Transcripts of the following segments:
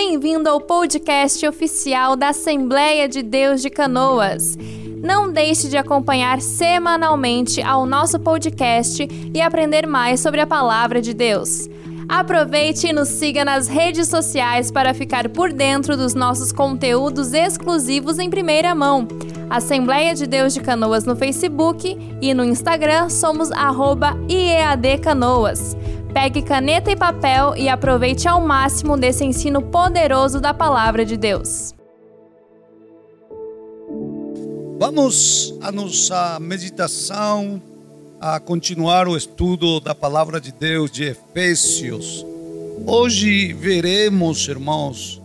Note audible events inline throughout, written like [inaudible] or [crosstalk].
Bem-vindo ao podcast oficial da Assembleia de Deus de Canoas. Não deixe de acompanhar semanalmente ao nosso podcast e aprender mais sobre a palavra de Deus. Aproveite e nos siga nas redes sociais para ficar por dentro dos nossos conteúdos exclusivos em primeira mão. Assembleia de Deus de Canoas no Facebook e no Instagram somos @iadcanoas. Pegue caneta e papel e aproveite ao máximo desse ensino poderoso da palavra de Deus. Vamos a nossa meditação a continuar o estudo da palavra de Deus de Efésios. Hoje veremos, irmãos,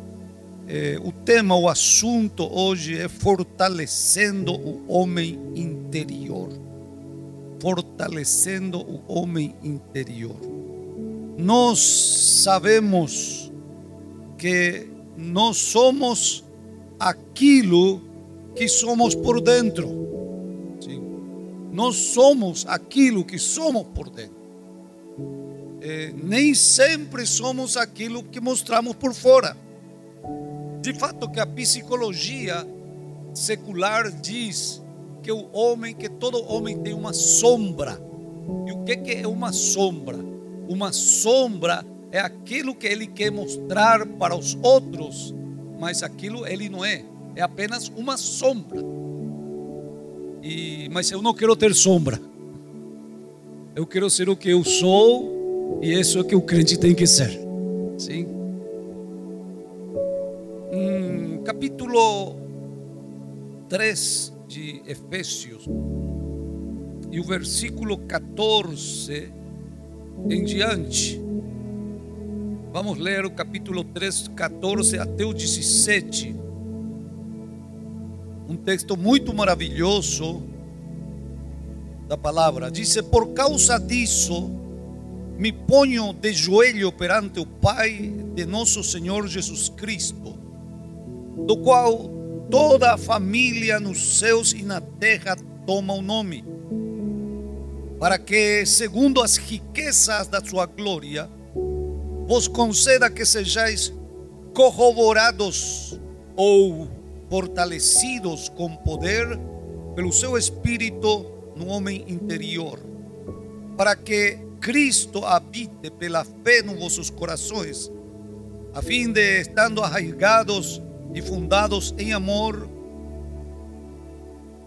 eh, o tema, o assunto hoje é fortalecendo o homem interior. Fortalecendo o homem interior. Nós sabemos que nós somos aquilo que somos por dentro. Nós somos aquilo que somos por dentro. É, nem sempre somos aquilo que mostramos por fora. De fato que a psicologia secular diz que o homem, que todo homem tem uma sombra. E o que, que é uma sombra? Uma sombra é aquilo que ele quer mostrar para os outros, mas aquilo ele não é. É apenas uma sombra. E, mas eu não quero ter sombra. Eu quero ser o que eu sou e isso é o que o crente tem que ser. Sim. Hum, capítulo 3 de Efésios e o versículo 14 em diante. Vamos ler o capítulo 3, 14 até o 17 um texto muito maravilhoso da palavra. Diz: Por causa disso, me ponho de joelho perante o Pai de nosso Senhor Jesus Cristo, do qual toda a família nos céus e na terra toma o nome, para que, segundo as riquezas da sua glória, vos conceda que sejais corroborados ou fortalecidos com poder pelo seu espírito no homem interior, para que Cristo habite pela fé nos vossos corações, a fim de, estando arraigados e fundados em amor,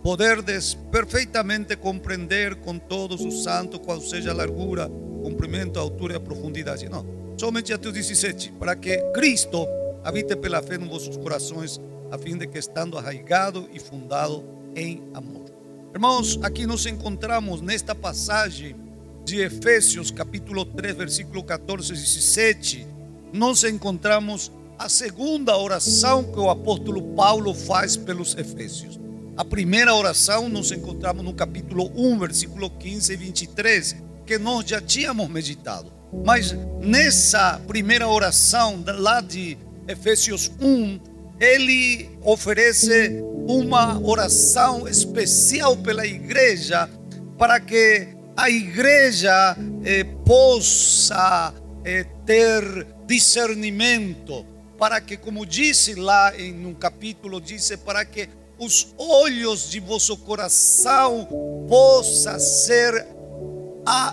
poderdes perfeitamente compreender com todos os santos qual seja a largura, comprimento, a altura e a profundidade. Não, somente até o 17, para que Cristo habite pela fé nos vossos corações, a fim de que estando arraigado e fundado em amor. Irmãos, aqui nos encontramos nesta passagem de Efésios, capítulo 3, versículo 14 e 17, nos encontramos a segunda oração que o apóstolo Paulo faz pelos Efésios. A primeira oração nos encontramos no capítulo 1, versículo 15 e 23, que nós já tínhamos meditado. Mas nessa primeira oração, lá de Efésios 1, ele oferece uma oração especial pela igreja para que a igreja eh, possa eh, ter discernimento, para que, como disse lá em um capítulo, disse para que os olhos de vosso coração possa ser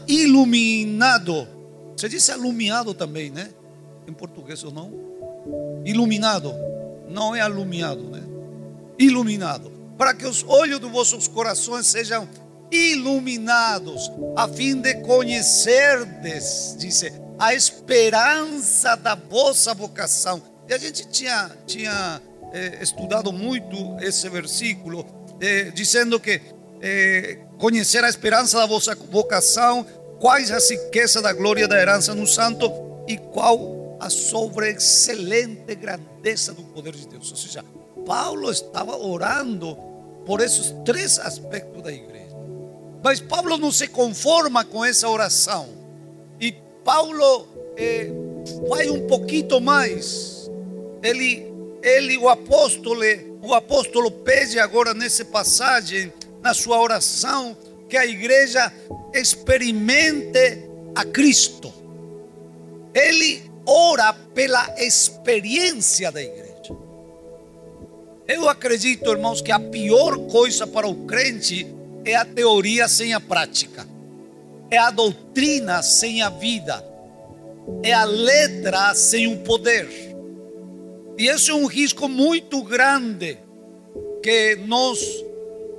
iluminado. Você disse iluminado também, né? Em português ou não? Iluminado não é alumiado, né? Iluminado. Para que os olhos dos vossos corações sejam iluminados, a fim de conhecerdes, disse, a esperança da vossa vocação. E a gente tinha, tinha eh, estudado muito esse versículo, eh, dizendo que eh, conhecer a esperança da vossa vocação, quais a riqueza da glória da herança no santo e qual a sobre excelente grandeza do poder de Deus. Ou seja, Paulo estava orando por esses três aspectos da igreja. Mas Paulo não se conforma com essa oração. E Paulo eh, vai um pouquinho mais. Ele, ele, o apóstolo, o apóstolo pede agora nessa passagem, na sua oração, que a igreja experimente a Cristo. Ele ora pela experiência da igreja. Eu acredito, irmãos, que a pior coisa para o crente é a teoria sem a prática, é a doutrina sem a vida, é a letra sem o poder. E esse é um risco muito grande que nós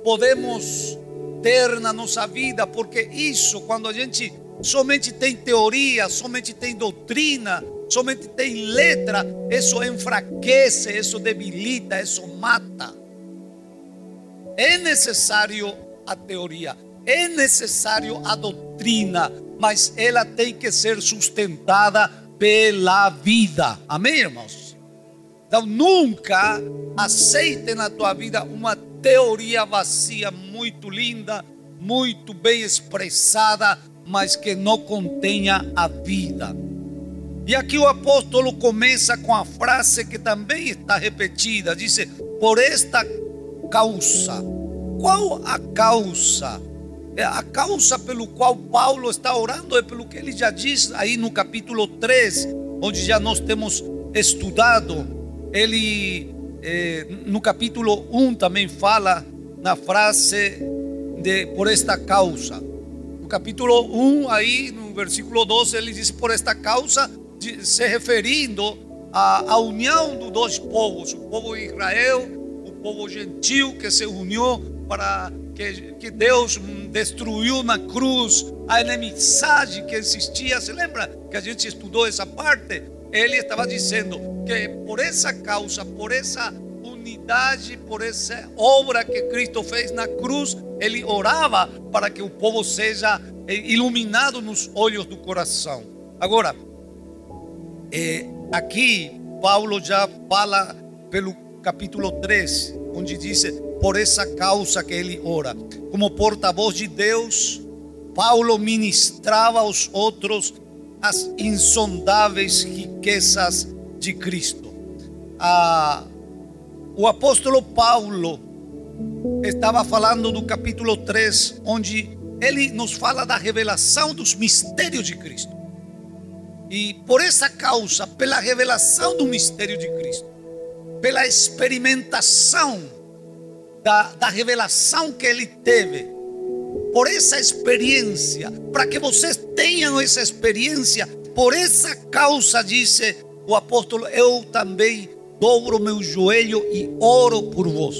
podemos ter na nossa vida, porque isso, quando a gente somente tem teoria, somente tem doutrina, somente tem letra, isso enfraquece, isso debilita, isso mata. É necessário a teoria, é necessário a doutrina, mas ela tem que ser sustentada pela vida. Amém, irmãos? Então nunca aceite na tua vida uma teoria vazia, muito linda, muito bem expressada, mas que não contenha a vida. E aqui o apóstolo começa com a frase que também está repetida: diz, por esta causa. Qual a causa? É, a causa pelo qual Paulo está orando é pelo que ele já diz aí no capítulo 3, onde já nós temos estudado. Ele eh, no capítulo 1 também fala na frase de por esta causa. No capítulo 1, aí no versículo 12, ele diz por esta causa, se referindo à, à união dos dois povos, o povo Israel, o povo gentil que se uniu para que, que Deus destruiu na cruz a inimizade que existia. Se lembra que a gente estudou essa parte? Ele estava dizendo que por essa causa, por essa unidade, por essa obra que Cristo fez na cruz, ele orava para que o povo seja eh, iluminado nos olhos do coração. Agora, é, aqui Paulo já fala pelo capítulo 3, onde diz: por essa causa que ele ora. Como porta-voz de Deus, Paulo ministrava aos outros as insondáveis riquezas de Cristo. Ah, o apóstolo Paulo estava falando do capítulo 3, onde ele nos fala da revelação dos mistérios de Cristo. E por essa causa, pela revelação do mistério de Cristo, pela experimentação da, da revelação que ele teve, por essa experiência, para que vocês tenham essa experiência, por essa causa, disse o apóstolo, eu também dobro meu joelho e oro por vós.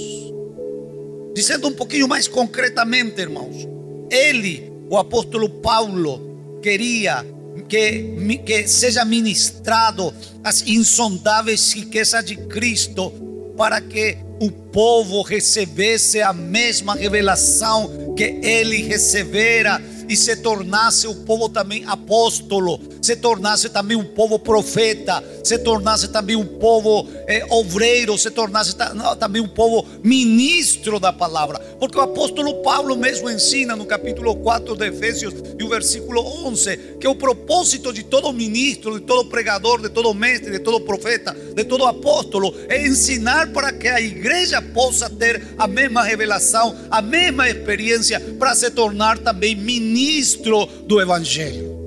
Dizendo um pouquinho mais concretamente, irmãos, ele, o apóstolo Paulo, queria que, que seja ministrado as insondáveis riquezas de Cristo, para que o povo recebesse a mesma revelação que ele recebera e se tornasse o povo também apóstolo, se tornasse também um povo profeta, se tornasse também um povo eh, obreiro, se tornasse também um povo ministro da palavra. Porque o apóstolo Paulo mesmo ensina no capítulo 4 de Efésios e o versículo 11 que o propósito de todo ministro, de todo pregador, de todo mestre, de todo profeta, de todo apóstolo é ensinar para que a igreja possa ter a mesma revelação, a mesma experiência para se tornar também ministro do Evangelho.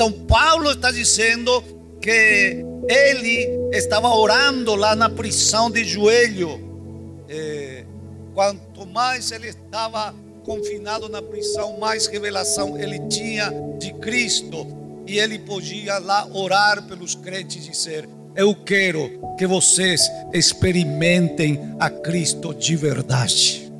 Então, Paulo está dizendo que ele estava orando lá na prisão de joelho. É, quanto mais ele estava confinado na prisão, mais revelação ele tinha de Cristo. E ele podia lá orar pelos crentes e dizer: Eu quero que vocês experimentem a Cristo de verdade.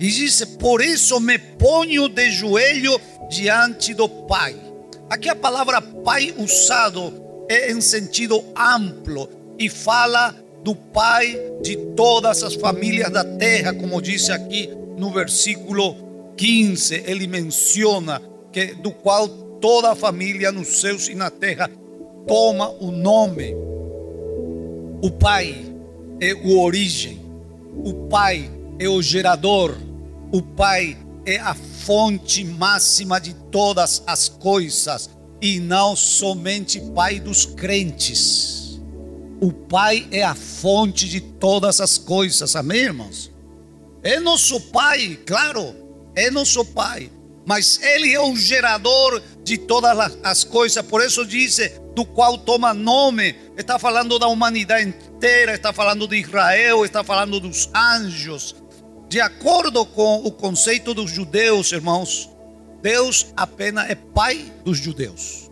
E disse: Por isso me ponho de joelho diante do Pai. Aqui a palavra Pai usado é em sentido amplo e fala do Pai de todas as famílias da terra, como disse aqui no versículo 15. Ele menciona que do qual toda a família nos céus e na terra toma o nome. O Pai é o origem, o Pai é o gerador o Pai é a fonte máxima de todas as coisas e não somente Pai dos crentes. O Pai é a fonte de todas as coisas, amém, irmãos? É nosso Pai, claro, é nosso Pai, mas Ele é o gerador de todas as coisas. Por isso diz do qual toma nome. Está falando da humanidade inteira, está falando de Israel, está falando dos anjos. De acordo com o conceito dos judeus, irmãos, Deus apenas é pai dos judeus.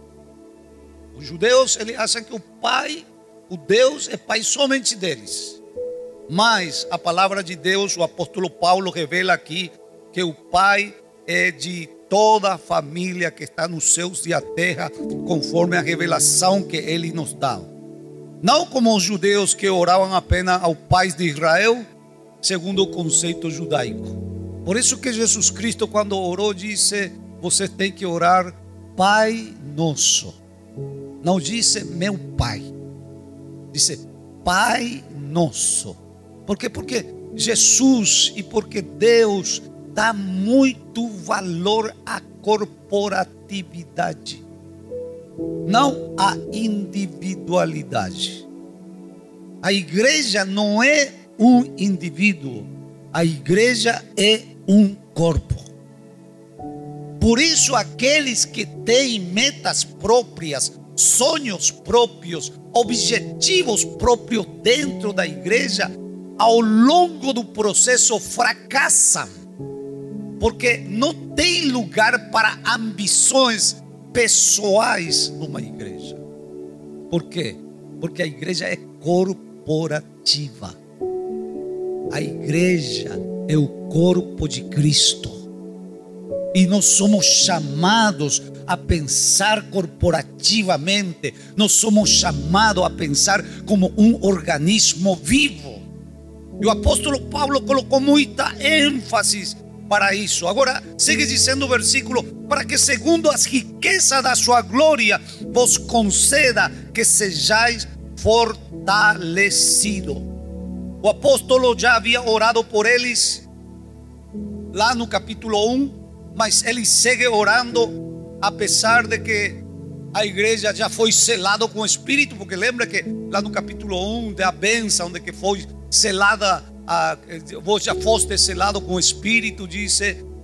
Os judeus eles acham que o pai, o Deus é pai somente deles. Mas a palavra de Deus, o apóstolo Paulo revela aqui que o pai é de toda a família que está nos céus e a terra, conforme a revelação que ele nos dá. Não como os judeus que oravam apenas ao pai de Israel, segundo o conceito judaico. Por isso que Jesus Cristo, quando orou, disse: Você tem que orar, Pai Nosso. Não disse meu Pai, disse Pai Nosso. Por quê? Porque Jesus e porque Deus dá muito valor à corporatividade, não à individualidade. A igreja não é um indivíduo, a igreja é um corpo. Por isso, aqueles que têm metas próprias, sonhos próprios, objetivos próprios dentro da igreja, ao longo do processo fracassam porque não tem lugar para ambições pessoais numa igreja. Por quê? Porque a igreja é corporativa. A igreja é o corpo de Cristo. E nós somos chamados a pensar corporativamente, nós somos chamados a pensar como um organismo vivo. E o apóstolo Paulo colocou muita ênfase para isso. Agora, segue dizendo o versículo: para que, segundo as riquezas da sua glória, vos conceda que sejais fortalecido. O apóstolo já havia orado por eles lá no capítulo 1, mas ele segue orando, apesar de que a igreja já foi selada com o Espírito, porque lembra que lá no capítulo 1 da bênção, de que foi selada a, vos já foste selado com o Espírito, diz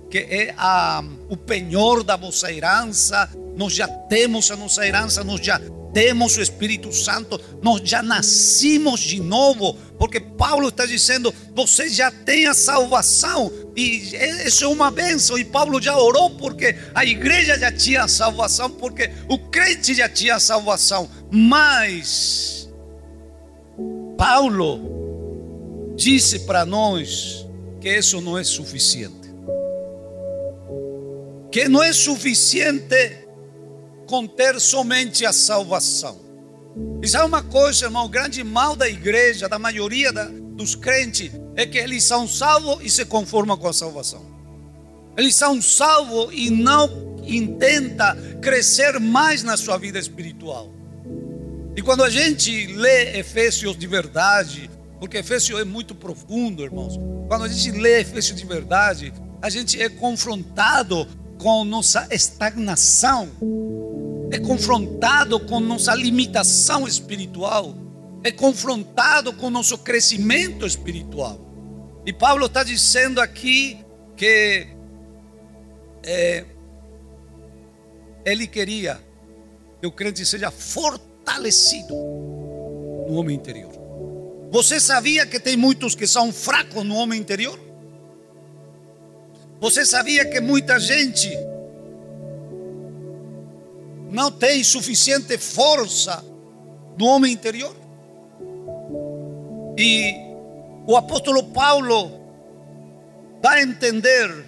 que é a, o penhor da vossa herança, nós já temos a nossa herança, nós já temos o Espírito Santo, nós já nascimos de novo, porque Paulo está dizendo: você já tem a salvação, e isso é uma bênção. E Paulo já orou porque a igreja já tinha a salvação, porque o crente já tinha a salvação, mas Paulo disse para nós que isso não é suficiente. Que não é suficiente conter somente a salvação. E sabe uma coisa, irmão? O grande mal da igreja, da maioria da, dos crentes, é que eles são salvos e se conformam com a salvação. Eles são salvos e não intenta crescer mais na sua vida espiritual. E quando a gente lê Efésios de verdade, porque Efésios é muito profundo, irmãos. Quando a gente lê Efésios de verdade, a gente é confrontado com nossa estagnação, é confrontado com nossa limitação espiritual, é confrontado com nosso crescimento espiritual. E Paulo está dizendo aqui que é, ele queria que o crente seja fortalecido no homem interior. Você sabia que tem muitos que são fracos no homem interior? Você sabia que muita gente não tem suficiente força no homem interior? E o apóstolo Paulo dá a entender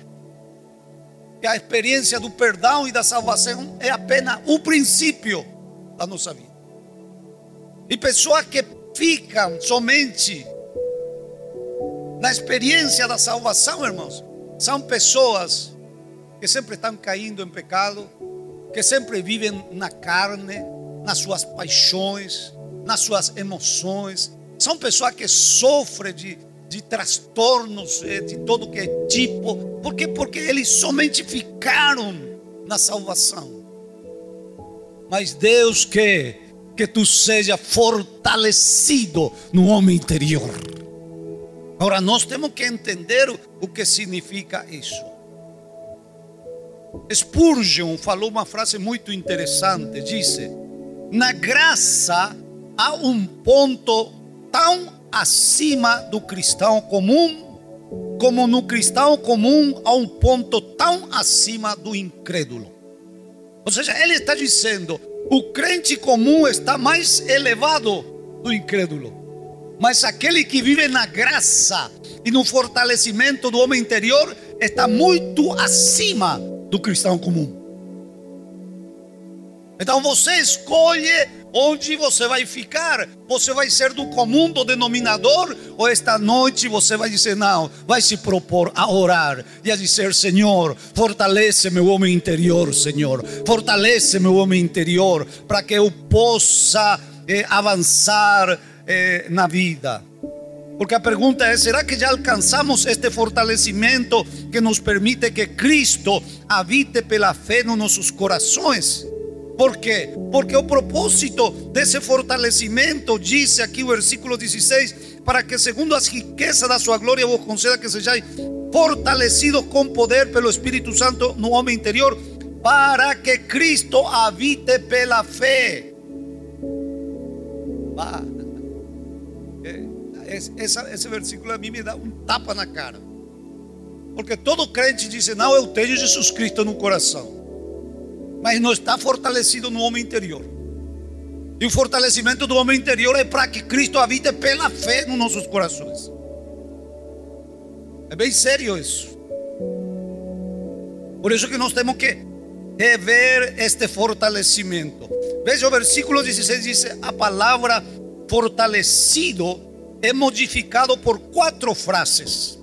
que a experiência do perdão e da salvação é apenas o princípio da nossa vida. E pessoas que ficam somente na experiência da salvação, irmãos. São pessoas que sempre estão caindo em pecado, que sempre vivem na carne, nas suas paixões, nas suas emoções. São pessoas que sofrem de, de transtornos eh, de todo que é tipo. Por quê? Porque eles somente ficaram na salvação. Mas Deus quer que tu seja fortalecido no homem interior. Agora, nós temos que entender o que significa isso. Spurgeon falou uma frase muito interessante. Disse: Na graça há um ponto tão acima do cristão comum, como no cristão comum há um ponto tão acima do incrédulo. Ou seja, ele está dizendo: o crente comum está mais elevado do incrédulo. Mas aquele que vive na graça e no fortalecimento do homem interior está muito acima do cristão comum. Então você escolhe onde você vai ficar. Você vai ser do comum, do denominador, ou esta noite você vai dizer, não, vai se propor a orar e a dizer, Senhor, fortalece meu homem interior, Senhor, fortalece meu homem interior, para que eu possa eh, avançar eh, na vida. Porque a pergunta é: será que já alcançamos este fortalecimento que nos permite que Cristo habite pela fé nos nossos corações? Por quê? Porque o propósito desse fortalecimento, diz aqui o versículo 16, para que segundo as riquezas da sua glória vos conceda que sejais fortalecidos com poder pelo Espírito Santo no homem interior, para que Cristo habite pela fé. Bah essa, esse versículo a mim me dá um tapa na cara. Porque todo crente diz: Não, eu tenho Jesus Cristo no coração, mas não está fortalecido no homem interior. E o fortalecimento do homem interior é para que Cristo habite pela fé nos nossos corações. É bem sério isso. Por isso que nós temos que rever este fortalecimento. Veja o versículo 16: diz: A palavra fortalecido é modificado por quatro frases.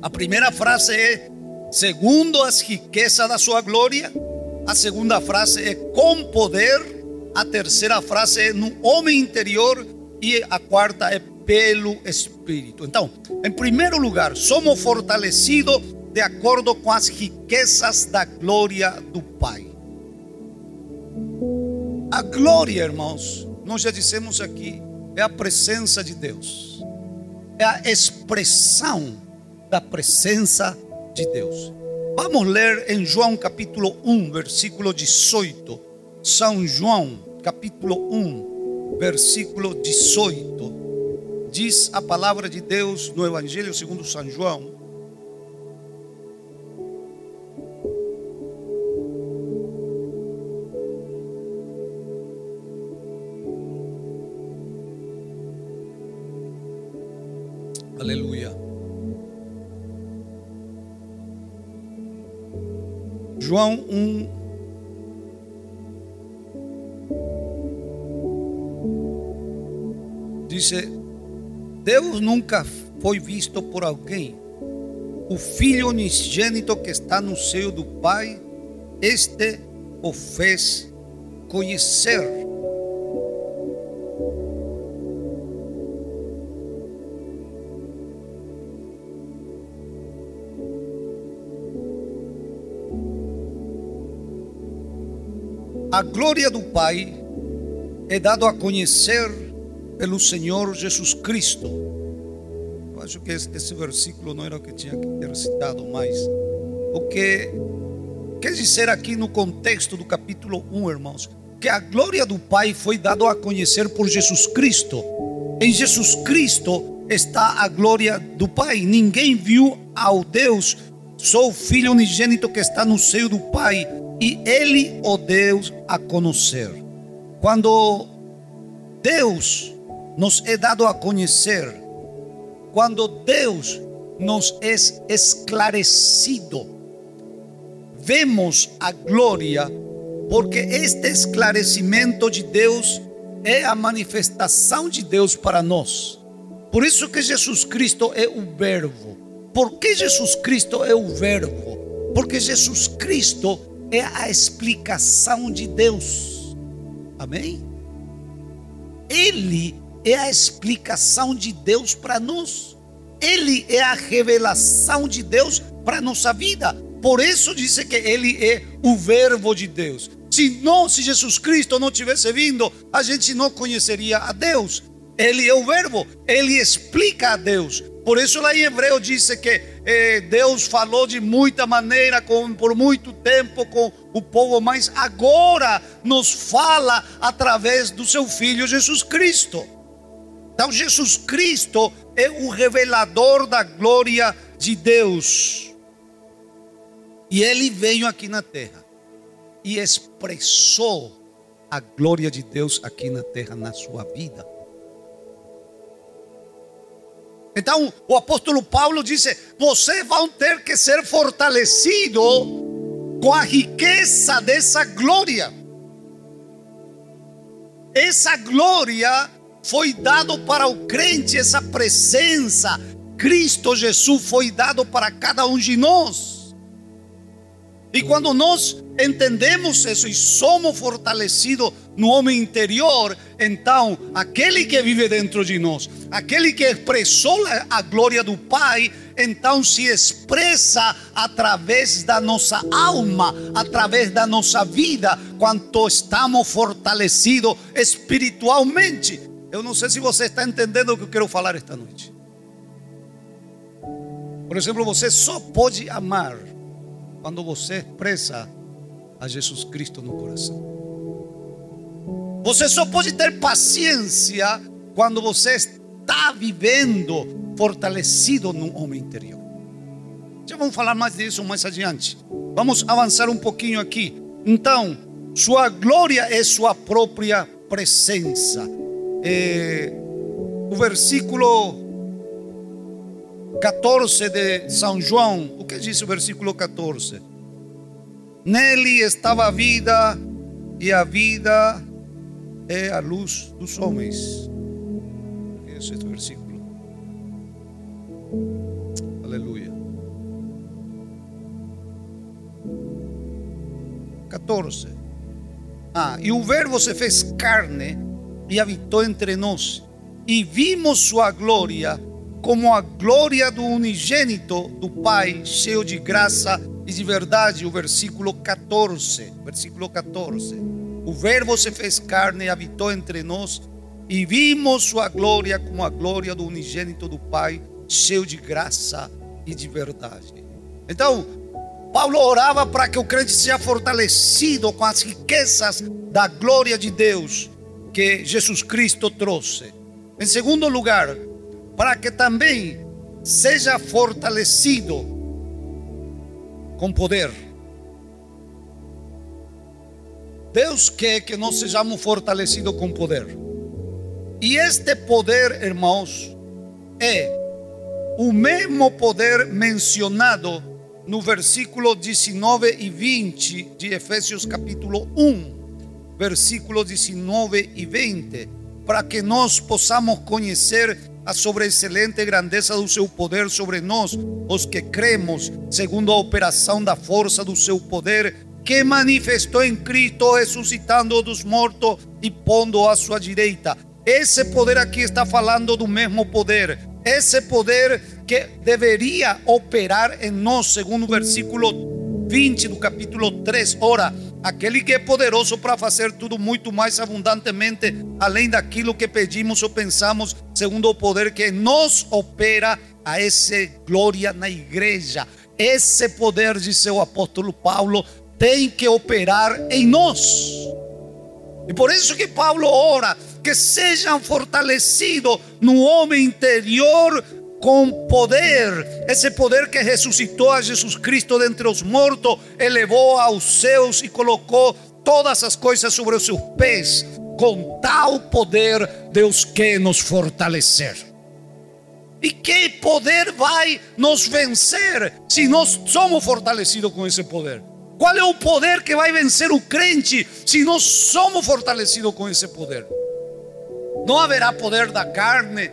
A primeira frase é segundo as riquezas da sua glória. A segunda frase é com poder. A terceira frase é no homem interior. E a quarta é pelo Espírito. Então, em primeiro lugar, somos fortalecidos de acordo com as riquezas da glória do Pai. A glória, irmãos, nós já dissemos aqui, é a presença de Deus, é a expressão da presença de Deus. Vamos ler em João capítulo 1, versículo 18. São João, capítulo 1, versículo 18. Diz a palavra de Deus no Evangelho segundo São João, João 1. Dice: Deus nunca foi visto por alguém. O Filho unigênito que está no seio do Pai, este o fez conhecer. A glória do Pai é dado a conhecer pelo Senhor Jesus Cristo. Eu acho que esse versículo não era o que tinha que ter citado mais. O que quer dizer aqui no contexto do capítulo 1, irmãos, que a glória do Pai foi dado a conhecer por Jesus Cristo. Em Jesus Cristo está a glória do Pai. Ninguém viu ao Deus, só o Filho unigênito que está no seio do Pai e Ele o deu a conhecer. Quando Deus nos é dado a conhecer, quando Deus nos é esclarecido, vemos a glória, porque este esclarecimento de Deus é a manifestação de Deus para nós. Por isso que Jesus Cristo é o Verbo. Por que Jesus Cristo é o Verbo? Porque Jesus Cristo é a explicação de Deus. Amém? Ele é a explicação de Deus para nós. Ele é a revelação de Deus para nossa vida. Por isso disse que ele é o verbo de Deus. Se não, se Jesus Cristo não tivesse vindo, a gente não conheceria a Deus. Ele é o verbo, ele explica a Deus. Por isso lá em Hebreu diz que Deus falou de muita maneira, com, por muito tempo com o povo, mas agora nos fala através do seu Filho Jesus Cristo. Então, Jesus Cristo é o revelador da glória de Deus. E ele veio aqui na terra e expressou a glória de Deus aqui na terra, na sua vida. Então, o apóstolo Paulo disse: vocês vão ter que ser fortalecidos com a riqueza dessa glória. Essa glória foi dado para o crente, essa presença, Cristo Jesus foi dado para cada um de nós. E quando nós entendemos isso e somos fortalecidos no homem interior, então aquele que vive dentro de nós, aquele que expressou a glória do Pai, então se expressa através da nossa alma, através da nossa vida, quanto estamos fortalecidos espiritualmente. Eu não sei se você está entendendo o que eu quero falar esta noite. Por exemplo, você só pode amar quando você expressa a Jesus Cristo no coração. Você só pode ter paciência quando você está vivendo fortalecido no homem interior. Já vamos falar mais disso mais adiante. Vamos avançar um pouquinho aqui. Então, sua glória é sua própria presença. É, o versículo 14 de São João, o que diz o versículo 14? Nele estava a vida, e a vida é a luz dos homens. Esse o versículo. Aleluia. 14. Ah, e o Verbo se fez carne e habitou entre nós, e vimos sua glória como a glória do unigênito do Pai, cheio de graça e de verdade. O versículo 14. Versículo 14. O Verbo se fez carne e habitou entre nós, e vimos sua glória como a glória do unigênito do Pai, cheio de graça e de verdade. Então, Paulo orava para que o crente seja fortalecido com as riquezas da glória de Deus que Jesus Cristo trouxe. Em segundo lugar, para que também seja fortalecido com poder. Deus quer que nós sejamos fortalecidos com poder. E este poder, irmãos, é o mesmo poder mencionado no versículo 19 e 20 de Efésios capítulo 1. Versículos 19 e 20, para que nós possamos conhecer a sobreexcelente grandeza do seu poder sobre nós, os que cremos, segundo a operação da força do seu poder, que manifestou em Cristo, ressuscitando dos mortos e pondo à sua direita. Esse poder aqui está falando do mesmo poder. Esse poder que deveria operar em nós, segundo o versículo 20 do capítulo 3. Ora, aquele que é poderoso para fazer tudo muito mais abundantemente, além daquilo que pedimos ou pensamos, segundo o poder que nos opera a essa glória na igreja. Esse poder, disse o apóstolo Paulo, tem que operar em nós. E por isso que Paulo ora que sejam fortalecidos no homem interior com poder, esse poder que ressuscitou a Jesus Cristo dentre os mortos, elevou aos céus e colocou todas as coisas sobre os seus pés. Tal poder, Deus quer nos fortalecer. E que poder vai nos vencer se nós somos fortalecidos com esse poder? Qual é o poder que vai vencer o crente se nós somos fortalecidos com esse poder? Não haverá poder da carne,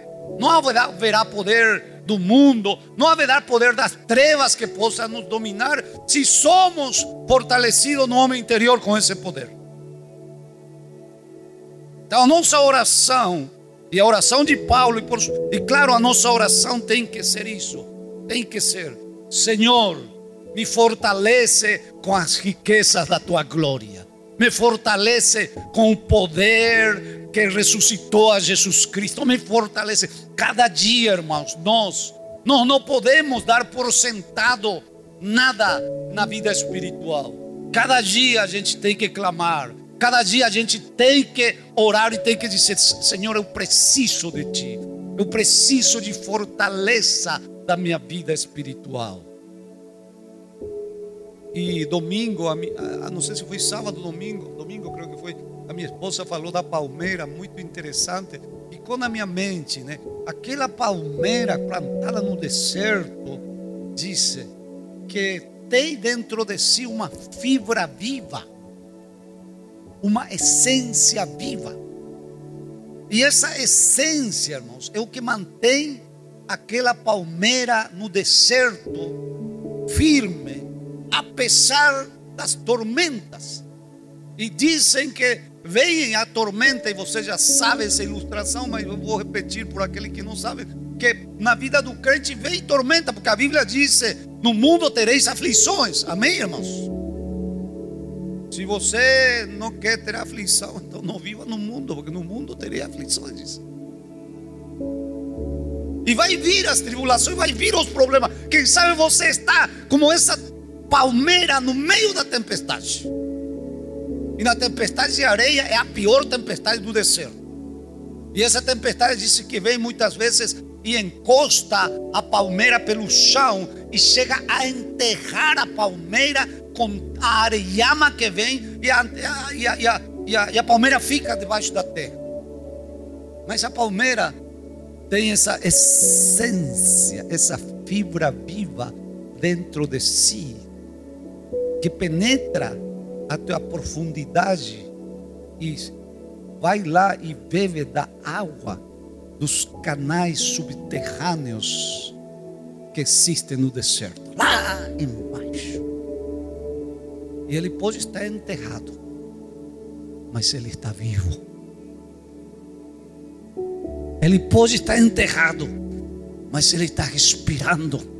haverá, haverá poder do mundo, não haverá poder das trevas que possa nos dominar se somos fortalecidos no homem interior com esse poder. Então, a nossa oração, e a oração de Paulo, e, por, e claro, a nossa oração tem que ser isso: tem que ser, Senhor, me fortalece com as riquezas da tua glória, me fortalece com o poder que ressuscitou a Jesus Cristo, me fortalece. Cada dia, irmãos, nós Nós não podemos dar por sentado nada na vida espiritual. Cada dia a gente tem que clamar, cada dia a gente tem que orar e tem que dizer: Senhor, eu preciso de Ti, eu preciso de fortaleza da minha vida espiritual. E domingo, a, a, não sei se foi sábado, domingo, domingo creio que foi, a minha esposa falou da palmeira, muito interessante. Ficou na minha mente, né? Aquela palmeira plantada no deserto, disse que tem dentro de si uma fibra viva, uma essência viva. E essa essência, irmãos, é o que mantém aquela palmeira no deserto firme, apesar das tormentas. E dizem que vem a tormenta, e você já sabe essa ilustração, mas eu vou repetir por aquele que não sabe: que na vida do crente vem tormenta, porque a Bíblia diz: no mundo tereis aflições. Amém, irmãos? Se você não quer ter aflição, [laughs] então não viva no mundo, porque no mundo terei aflições. E vai vir as tribulações, vai vir os problemas. Quem sabe você está como essa palmeira no meio da tempestade. E na tempestade de areia é a pior tempestade do deserto. E essa tempestade disse que vem muitas vezes e encosta a palmeira pelo chão e chega a enterrar a palmeira com a areiama que vem e a, e a, e a, e a, e a palmeira fica debaixo da terra. Mas a palmeira tem essa essência, essa fibra viva dentro de si que penetra a tua profundidade e vai lá e bebe da água dos canais subterrâneos que existem no deserto, lá embaixo. E ele pode estar enterrado, mas ele está vivo. Ele pode estar enterrado, mas ele está respirando.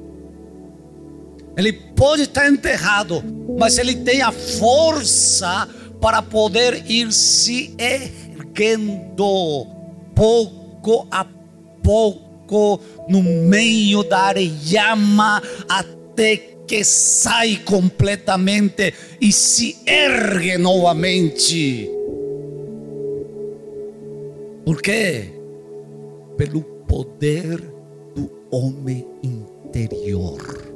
Ele pode estar enterrado, mas ele tem a força para poder ir se erguendo pouco a pouco no meio da areiama até que sai completamente e se ergue novamente. Por quê? Pelo poder do homem interior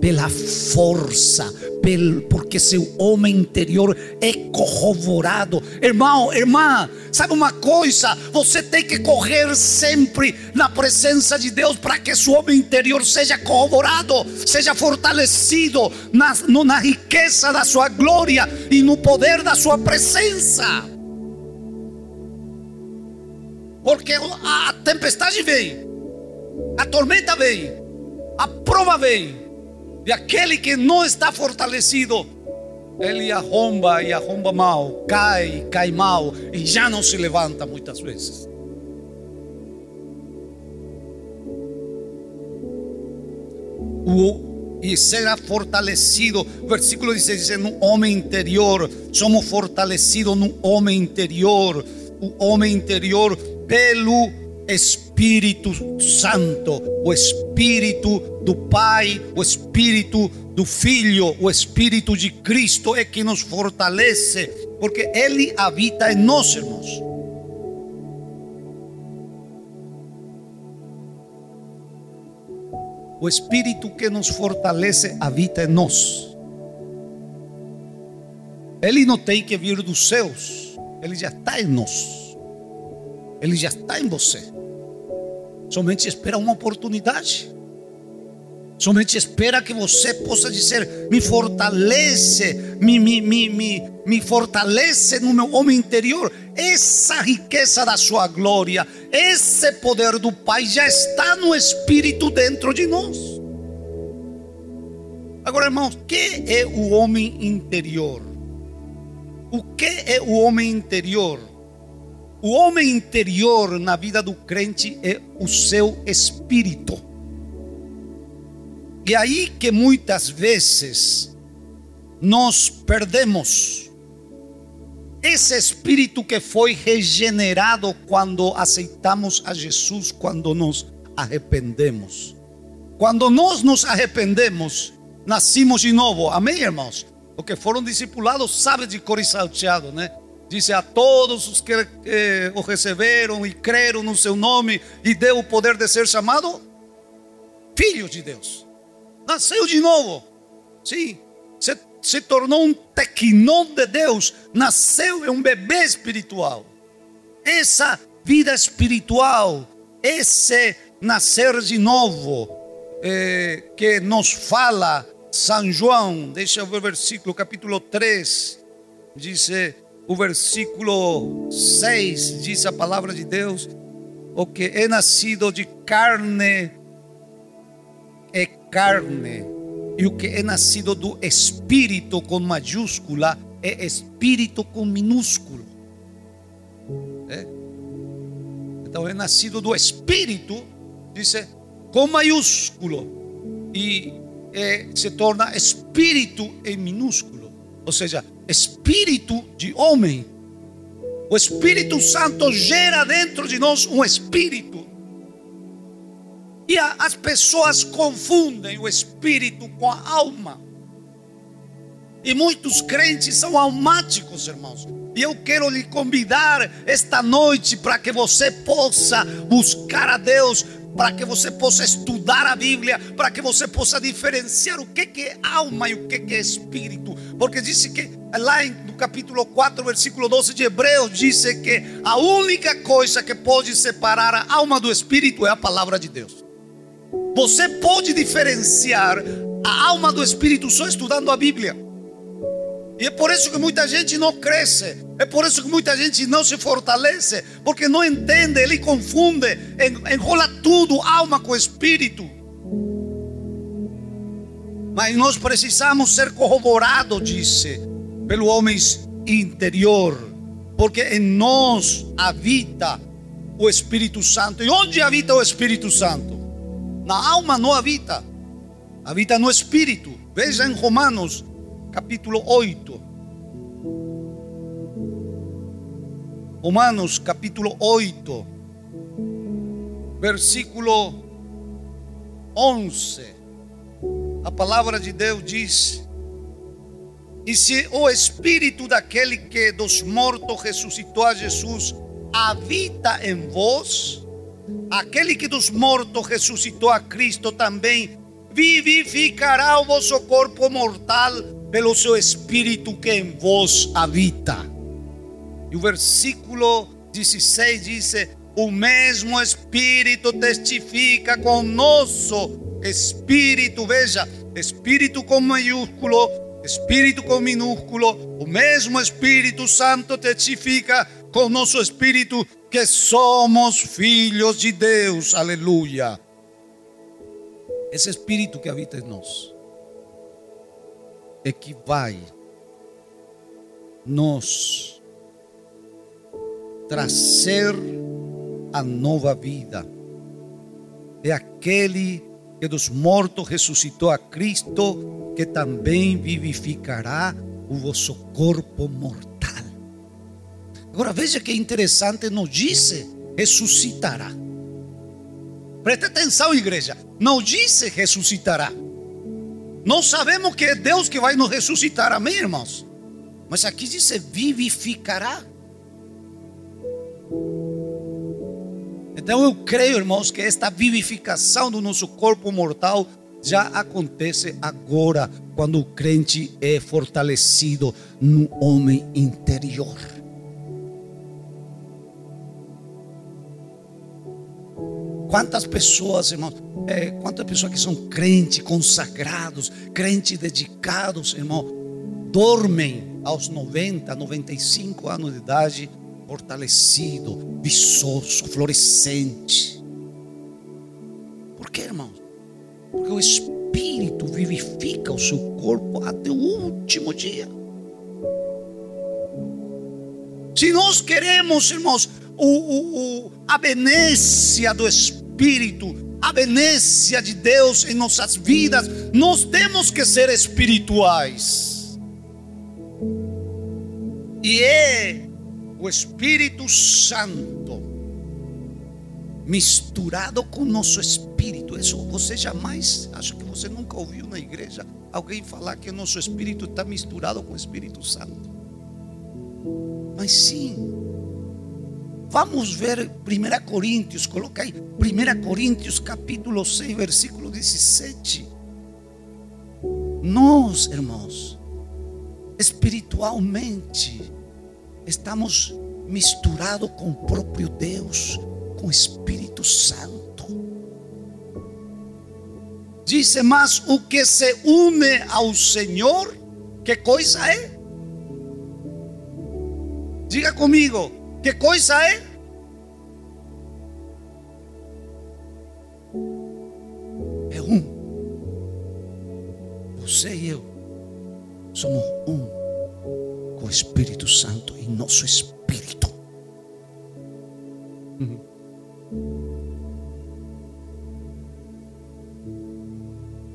pela força, porque seu homem interior é corroborado. Irmão, irmã, sabe uma coisa? Você tem que correr sempre na presença de Deus para que seu homem interior seja corroborado, seja fortalecido na, na riqueza da sua glória e no poder da sua presença. Porque a tempestade vem, a tormenta vem, a prova vem. E aquele que não está fortalecido, ele arromba e arromba mal, cai, cai mal e já não se levanta muitas vezes. O, e será fortalecido, versículo 16 diz: no homem interior, somos fortalecidos no homem interior, o homem interior pelo Espírito Santo, o Espírito do Pai, o Espírito do Filho, o Espírito de Cristo é que nos fortalece, porque Ele habita em nós, irmãos. O Espírito que nos fortalece habita em nós. Ele não tem que vir dos céus, ele já está em nós. Ele já está em você. Somente espera uma oportunidade. Somente espera que você possa dizer: me fortalece, me, me, me, me, me fortalece no meu homem interior. Essa riqueza da sua glória, esse poder do Pai já está no Espírito dentro de nós. Agora, irmãos, o que é o homem interior? O que é o homem interior? O homem interior na vida do crente é o seu espírito. E aí que muitas vezes nós perdemos esse espírito que foi regenerado quando aceitamos a Jesus, quando nos arrependemos. Quando nós nos arrependemos, nascimos de novo. Amém, irmãos? Porque foram discipulados, sabe de cor e salteado, né? Dice a todos os que eh, o receberam e creram no seu nome e deu o poder de ser chamado filhos de Deus. Nasceu de novo. Sim, se, se tornou um tequinon de Deus. Nasceu é um bebê espiritual. Essa vida espiritual, esse nascer de novo, eh, que nos fala São João, deixa eu ver o versículo, capítulo 3, diz o versículo 6, diz a palavra de Deus: o que é nascido de carne é carne, e o que é nascido do espírito com maiúscula é espírito com minúsculo. É? Então é nascido do espírito, diz com maiúsculo, e é, se torna espírito em minúsculo, ou seja, espírito de homem. O Espírito Santo gera dentro de nós um espírito. E a, as pessoas confundem o espírito com a alma. E muitos crentes são almáticos, irmãos. E eu quero lhe convidar esta noite para que você possa buscar a Deus, para que você possa estudar a Bíblia, para que você possa diferenciar o que é alma e o que é espírito. Porque disse que lá no capítulo 4, versículo 12 de Hebreus, diz que a única coisa que pode separar a alma do espírito é a palavra de Deus. Você pode diferenciar a alma do espírito só estudando a Bíblia. E é por isso que muita gente não cresce. É por isso que muita gente não se fortalece. Porque não entende, ele confunde, enrola tudo, alma com espírito. Mas nós precisamos ser corroborados, disse, pelo homem interior. Porque em nós habita o Espírito Santo. E onde habita o Espírito Santo? Na alma não habita, habita no Espírito. Veja em Romanos capítulo 8. Romanos capítulo 8, versículo 11. A palavra de Deus diz: E se o espírito daquele que dos mortos ressuscitou a Jesus habita em vós, aquele que dos mortos ressuscitou a Cristo também vivificará o vosso corpo mortal pelo seu espírito que em vós habita. E o versículo 16 diz: O mesmo Espírito testifica com nosso espírito, veja, espírito com maiúsculo, espírito com minúsculo, o mesmo Espírito Santo testifica com nosso espírito que somos filhos de Deus, aleluia. Esse espírito que habita em nós é que vai nos trazer a nova vida. É aquele que dos mortos ressuscitou a Cristo, que também vivificará o vosso corpo mortal. Agora veja que interessante, não disse ressuscitará. Preste atenção, igreja. Não disse ressuscitará. Não sabemos que é Deus que vai nos ressuscitar, amém, irmãos? Mas aqui diz vivificará. Então eu creio, irmãos, que esta vivificação do nosso corpo mortal já acontece agora, quando o crente é fortalecido no homem interior. Quantas pessoas, irmãos, é, quantas pessoas que são crentes, consagrados, crentes dedicados, irmão, dormem aos 90, 95 anos de idade, fortalecido, viçoso, florescente. Por que, irmão? Porque o Espírito vivifica o seu corpo até o último dia. Se nós queremos, irmãos, o, o, o, a benécia do Espírito, a benécia de Deus em nossas vidas, nós temos que ser espirituais. E é o Espírito Santo misturado com nosso espírito. Isso você jamais, acho que você nunca ouviu na igreja alguém falar que nosso espírito está misturado com o Espírito Santo. Mas sim, Vamos ver 1 Coríntios, coloca aí 1 Coríntios capítulo 6, versículo 17. Nós, irmãos, espiritualmente, estamos misturados com o próprio Deus, com o Espírito Santo. Diz, mas o que se une ao Senhor, que coisa é? Diga comigo, que coisa é? É um. Você e eu somos um com o Espírito Santo em nosso espírito.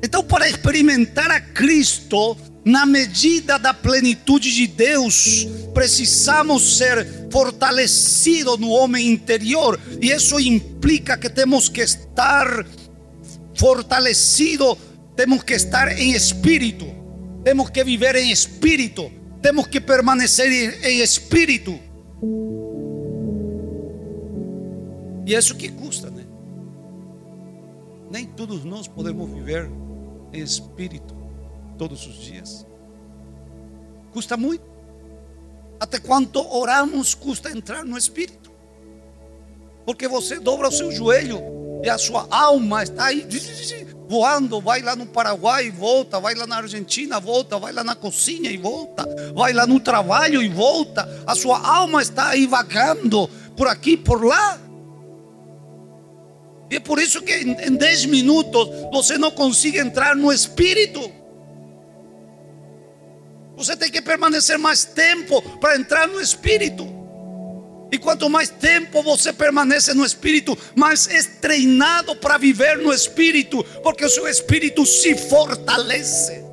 Então, para experimentar a Cristo na medida da plenitude de Deus, precisamos ser fortalecidos no homem interior, e isso implica que temos que estar fortalecidos, temos que estar em espírito, temos que viver em espírito, temos que permanecer em espírito. E isso que custa, né? Nem todos nós podemos viver em espírito todos os dias. Custa muito. Até quanto oramos, custa entrar no espírito. Porque você dobra o seu joelho e a sua alma está aí voando, vai lá no Paraguai e volta, vai lá na Argentina, volta, vai lá na cozinha e volta, vai lá no trabalho e volta. A sua alma está aí vagando por aqui, por lá. E é por isso que em 10 minutos você não consegue entrar no espírito. Você tem que permanecer mais tempo para entrar no espírito. E quanto mais tempo você permanece no espírito, mais é treinado para viver no espírito, porque o seu espírito se fortalece.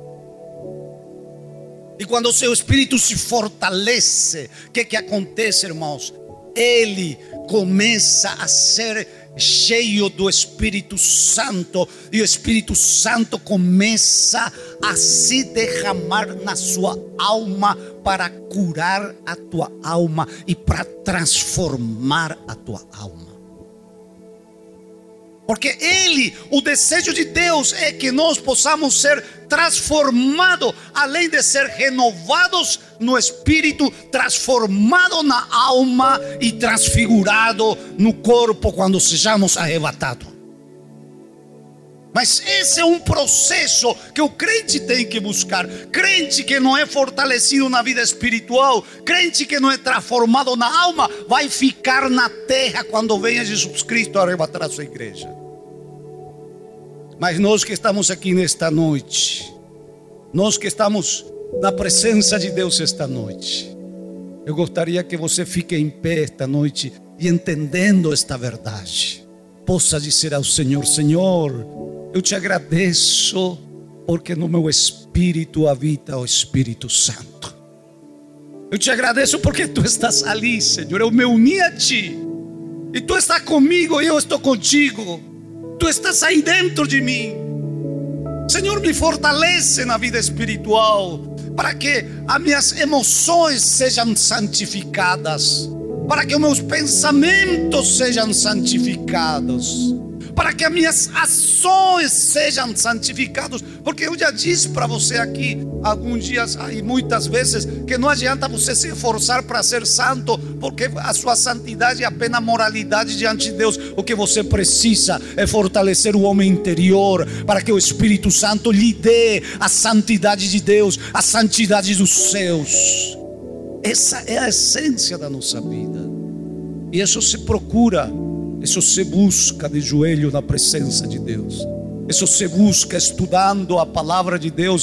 E quando o seu espírito se fortalece, o que, que acontece, irmãos? Ele começa a ser cheio do Espírito Santo, e o Espírito Santo começa a se derramar na sua alma para curar a tua alma e para transformar a tua alma. Porque Ele, o desejo de Deus é que nós possamos ser transformados, além de ser renovados no espírito, transformado na alma e transfigurado no corpo quando sejamos arrebatados. Mas esse é um processo que o crente tem que buscar. Crente que não é fortalecido na vida espiritual, crente que não é transformado na alma, vai ficar na terra quando venha Jesus Cristo arrebatar a sua igreja. Mas nós que estamos aqui nesta noite, nós que estamos na presença de Deus esta noite, eu gostaria que você fique em pé esta noite e entendendo esta verdade, possa dizer ao Senhor: Senhor, eu te agradeço, porque no meu espírito habita o Espírito Santo. Eu te agradeço porque tu estás ali, Senhor. Eu me uni a ti. E tu estás comigo e eu estou contigo. Tu estás aí dentro de mim. Senhor, me fortalece na vida espiritual para que as minhas emoções sejam santificadas, para que os meus pensamentos sejam santificados para que as minhas ações sejam santificadas. Porque eu já disse para você aqui alguns dias e muitas vezes que não adianta você se esforçar para ser santo, porque a sua santidade é apenas moralidade diante de Deus. O que você precisa é fortalecer o homem interior para que o Espírito Santo lhe dê a santidade de Deus, a santidade dos céus. Essa é a essência da nossa vida. E isso se procura isso se busca de joelho na presença de Deus. Isso se busca estudando a palavra de Deus